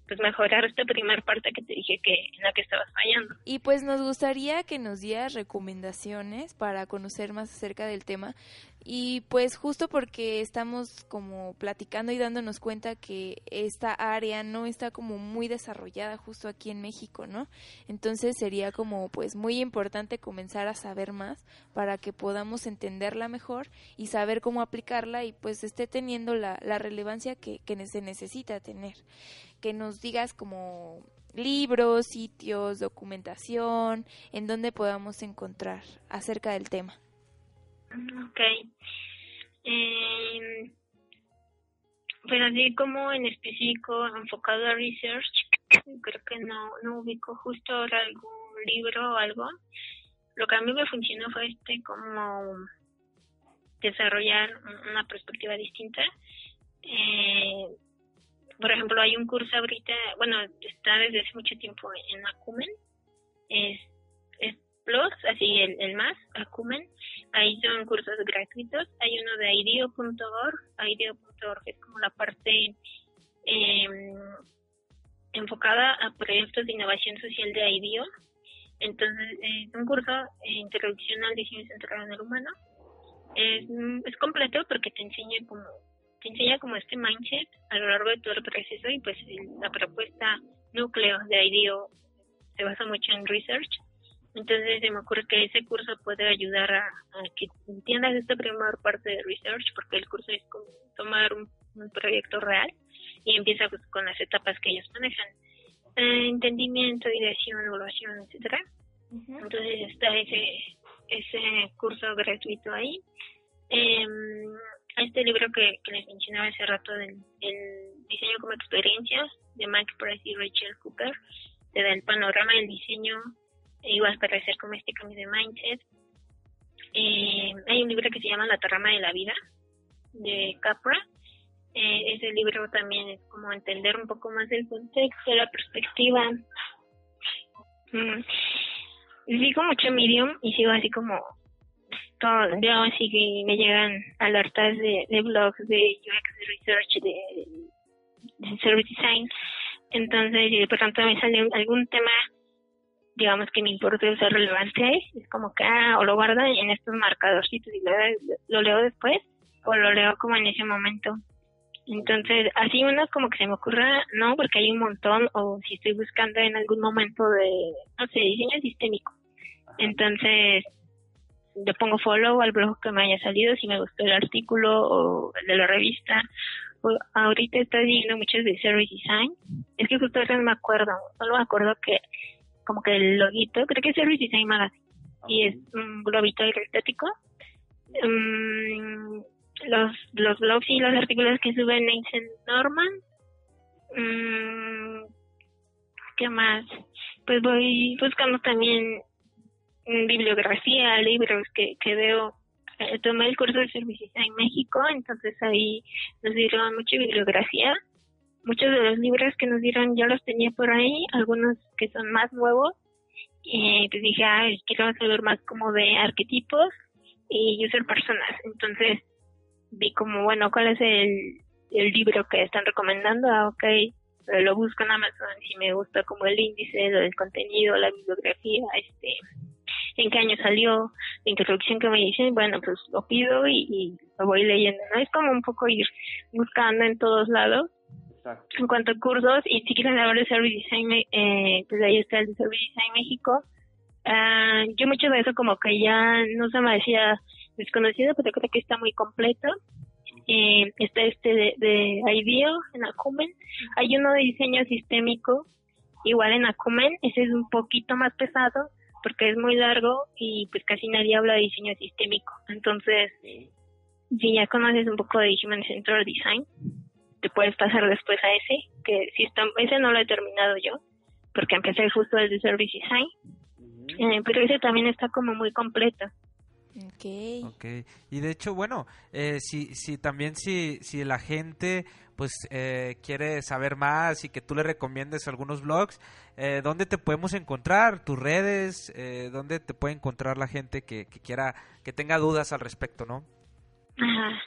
C: pues mejorar esta primera parte que te dije que en la que estabas fallando.
B: Y pues nos gustaría que nos dieras recomendaciones para conocer más acerca del tema y pues justo porque estamos como platicando y dándonos cuenta que esta área no está como muy desarrollada justo aquí en México, ¿no? Entonces sería como pues muy importante comenzar a saber más para que podamos entenderla mejor y saber cómo aplicarla y pues esté teniendo la, la relevancia que, que se necesita tener. Que nos digas como libros, sitios, documentación, en donde podamos encontrar acerca del tema.
C: Ok. Eh, así como en específico enfocado a research, <clears throat> creo que no, no ubico justo ahora algún libro o algo. Lo que a mí me funcionó fue este como desarrollar una perspectiva distinta. Eh, por ejemplo, hay un curso ahorita, bueno, está desde hace mucho tiempo en Acumen, es, es Plus, así el, el más, Acumen, ahí son cursos gratuitos, hay uno de IDEO.org, IDEO.org es como la parte eh, enfocada a proyectos de innovación social de IDEO, entonces es un curso introducción al diseño centrado en el humano, es, es completo porque te enseña como te enseña como este mindset a lo largo de todo el proceso y pues la propuesta núcleo de IDEO se basa mucho en research. Entonces se me ocurre que ese curso puede ayudar a, que entiendas esta primera parte de research porque el curso es como tomar un, proyecto real y empieza pues, con las etapas que ellos manejan. Eh, entendimiento, ideación, evaluación, etcétera. Entonces está ese, ese curso gratuito ahí. Eh, este libro que, les mencionaba hace rato del, diseño como experiencia de Mike Price y Rachel Cooper te da el panorama del diseño igual para hacer como este cambio de mindset. Eh, hay un libro que se llama La trama de la vida de Capra. Eh, ese libro también es como entender un poco más el contexto la perspectiva. Mm. sigo mucho Medium y sigo así como todo, yo así que me llegan alertas de, de blogs de UX Research, de, Service Design. Entonces, de pronto me sale algún tema, digamos que me importa o sea relevante, es como que, ah, o lo guardo en estos marcadorcitos y lo, lo leo después, o lo leo como en ese momento. Entonces, así uno como que se me ocurra, no, porque hay un montón, o si estoy buscando en algún momento de, no sé, diseño sistémico. Entonces, le pongo follow al blog que me haya salido si me gustó el artículo o el de la revista. ahorita estoy viendo muchos de Service Design. Es que justo ahora no me acuerdo, solo me acuerdo que como que el loguito, creo que es Service Design Magazine y es un globito estético. Um, los, los blogs y los artículos que suben Nathan Norman. Um, ¿Qué más? Pues voy buscando también bibliografía, libros que, que veo. Eh, tomé el curso de servicios en México, entonces ahí nos dieron mucha bibliografía. Muchos de los libros que nos dieron ya los tenía por ahí, algunos que son más nuevos. Y pues dije, ah, quiero saber más como de arquetipos y user personas. Entonces vi como, bueno, ¿cuál es el, el libro que están recomendando? Ah, ok, lo busco en Amazon si me gusta como el índice, el contenido, la bibliografía, este en qué año salió, la introducción que me dicen, bueno, pues lo pido y, lo voy leyendo, ¿no? Es como un poco ir buscando en todos lados. En cuanto a cursos, y si quieren hablar de Service Design, eh, pues ahí está el de Service Design México. Uh, yo mucho de eso como que ya no se me decía desconocido, pero creo que está muy completo. Eh, está este de, de IDEO en Acumen. Hay uno de diseño sistémico, igual en Acumen. Ese es un poquito más pesado, porque es muy largo y pues casi nadie habla de diseño sistémico. Entonces, si ya conoces un poco de Human Centered Design, te puedes pasar después a ese, que si está, ese no lo he terminado yo, porque empecé justo desde Service Design, eh, pero ese también está como muy completo.
B: Okay.
A: okay. Y de hecho, bueno, eh, si, si también si, si la gente pues eh, quiere saber más y que tú le recomiendes algunos blogs, eh, ¿dónde te podemos encontrar? ¿Tus redes? Eh, ¿Dónde te puede encontrar la gente que, quiera, que tenga dudas al respecto, no?
C: Ajá.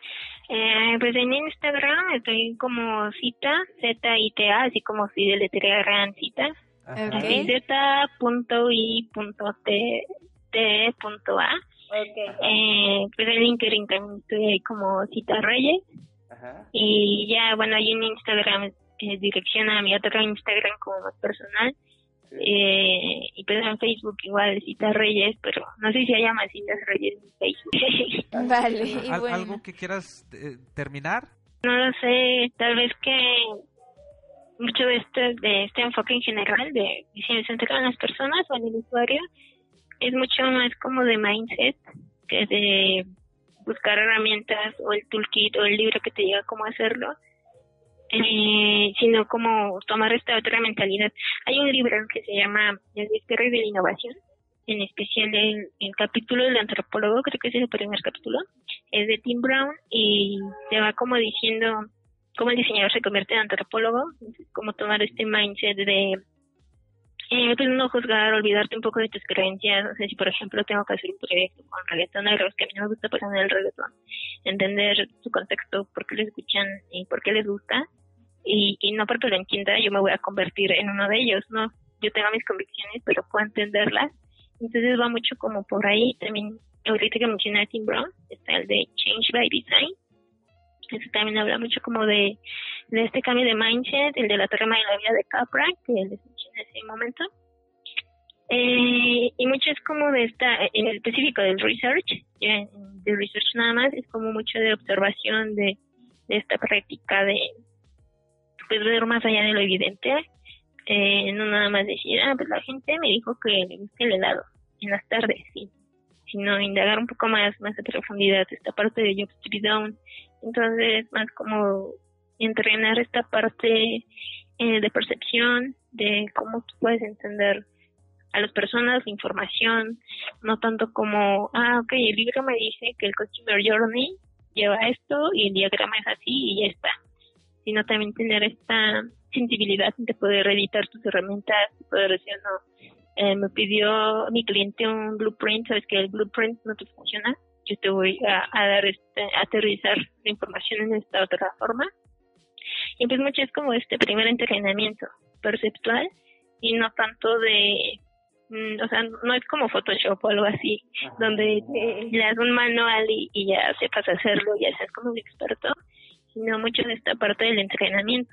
C: Eh, pues en Instagram estoy como cita, Z-I-T-A, así como si deletrearan cita. Okay. Z.I.T.T.A. Okay. Eh, pues en LinkedIn también estoy ahí como Cita Reyes. Y ya, bueno, ahí en Instagram eh, dirección a mi otro Instagram como más personal. Eh, y pues en Facebook igual Citas Reyes, pero no sé si se llama Citas Reyes en Facebook. <laughs>
B: vale, y bueno.
A: ¿Algo que quieras eh, terminar?
C: No lo sé, tal vez que mucho de este, de este enfoque en general de diseño centrado en las personas o en el usuario es mucho más como de mindset que de buscar herramientas o el toolkit o el libro que te diga cómo hacerlo, eh, sino como tomar esta otra mentalidad. Hay un libro que se llama El destierro de la innovación, en especial el, el, capítulo del antropólogo, creo que es el primer capítulo, es de Tim Brown y te va como diciendo cómo el diseñador se convierte en antropólogo, cómo tomar este mindset de eh, pues no juzgar, olvidarte un poco de tus creencias, no sé si por ejemplo tengo que hacer un proyecto con reggaetoneros que a mí no me gusta pasar en el reggaetón, entender su contexto, por qué les escuchan y por qué les gusta, y, y no porque lo entienda yo me voy a convertir en uno de ellos, no, yo tengo mis convicciones pero puedo entenderlas, entonces va mucho como por ahí, también ahorita que mencioné a Tim Brown, está el de Change by Design, eso también habla mucho como de, de este cambio de mindset, el de la trama de la vida de Capra, que les mencioné en ese momento. Eh, y mucho es como de esta, en específico del research, ya de research nada más, es como mucho de observación de, esta práctica de pues ver más allá de lo evidente, eh, no nada más decir, ah, pues la gente me dijo que le gusta el helado en las tardes, sí, sino indagar un poco más, más a profundidad esta parte de Job Street Down, entonces, más como entrenar esta parte eh, de percepción, de cómo tú puedes entender a las personas, la información, no tanto como, ah, ok, el libro me dice que el Customer Journey lleva esto y el diagrama es así y ya está, sino también tener esta sensibilidad de poder editar tus herramientas, poder decir, no, eh, me pidió mi cliente un blueprint, sabes que el blueprint no te funciona, yo te voy a, dar este, a aterrizar la información en esta otra forma. Y pues mucho es como este primer entrenamiento perceptual y no tanto de, mm, o sea, no es como Photoshop o algo así, donde le das un manual y, y ya sepas hacerlo, ya seas como un experto, sino mucho de esta parte del entrenamiento.